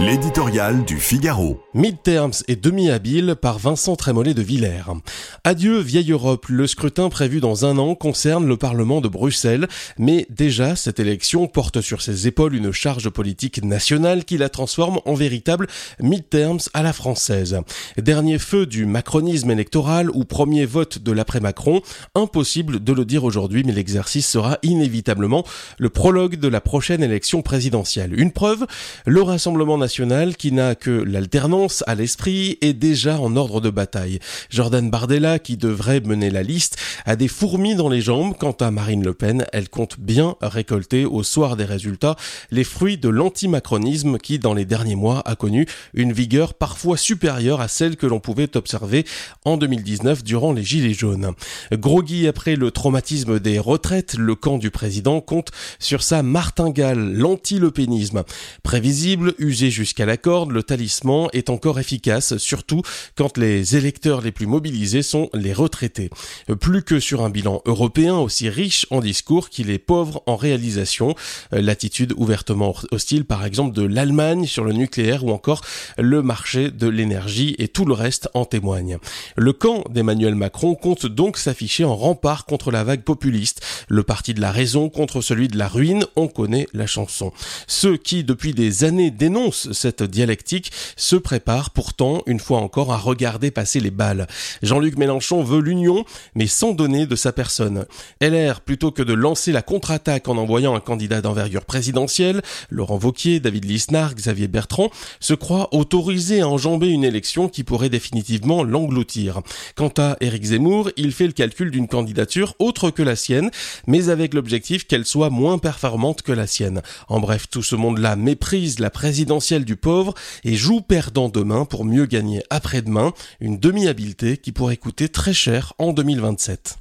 L'éditorial du Figaro. Midterms et demi-habile par Vincent Trémollet de Villers. Adieu vieille Europe, le scrutin prévu dans un an concerne le Parlement de Bruxelles, mais déjà cette élection porte sur ses épaules une charge politique nationale qui la transforme en véritable midterms à la française. Dernier feu du macronisme électoral ou premier vote de l'après-Macron, impossible de le dire aujourd'hui, mais l'exercice sera inévitablement le prologue de la prochaine élection présidentielle. Une preuve, le Rassemblement national qui n'a que l'alternance à l'esprit est déjà en ordre de bataille. Jordan Bardella, qui devrait mener la liste, a des fourmis dans les jambes. Quant à Marine Le Pen, elle compte bien récolter au soir des résultats les fruits de l'antimacronisme qui, dans les derniers mois, a connu une vigueur parfois supérieure à celle que l'on pouvait observer en 2019 durant les Gilets jaunes. Groggy après le traumatisme des retraites, le camp du président compte sur sa martingale, l'anti-lepénisme. Prévisible, usé jusqu'à la corde, le talisman est encore efficace, surtout quand les électeurs les plus mobilisés sont les retraités. Plus que sur un bilan européen aussi riche en discours qu'il est pauvre en réalisation, l'attitude ouvertement hostile par exemple de l'Allemagne sur le nucléaire ou encore le marché de l'énergie et tout le reste en témoigne. Le camp d'Emmanuel Macron compte donc s'afficher en rempart contre la vague populiste, le parti de la raison contre celui de la ruine, on connaît la chanson. Ceux qui depuis des années dénoncent cette dialectique, se prépare pourtant, une fois encore, à regarder passer les balles. Jean-Luc Mélenchon veut l'union, mais sans donner de sa personne. LR, plutôt que de lancer la contre-attaque en envoyant un candidat d'envergure présidentielle, Laurent Vauquier, David Lisnard, Xavier Bertrand, se croit autorisé à enjamber une élection qui pourrait définitivement l'engloutir. Quant à Éric Zemmour, il fait le calcul d'une candidature autre que la sienne, mais avec l'objectif qu'elle soit moins performante que la sienne. En bref, tout ce monde-là méprise la présidentielle du pauvre et joue perdant demain pour mieux gagner après-demain, une demi-habileté qui pourrait coûter très cher en 2027.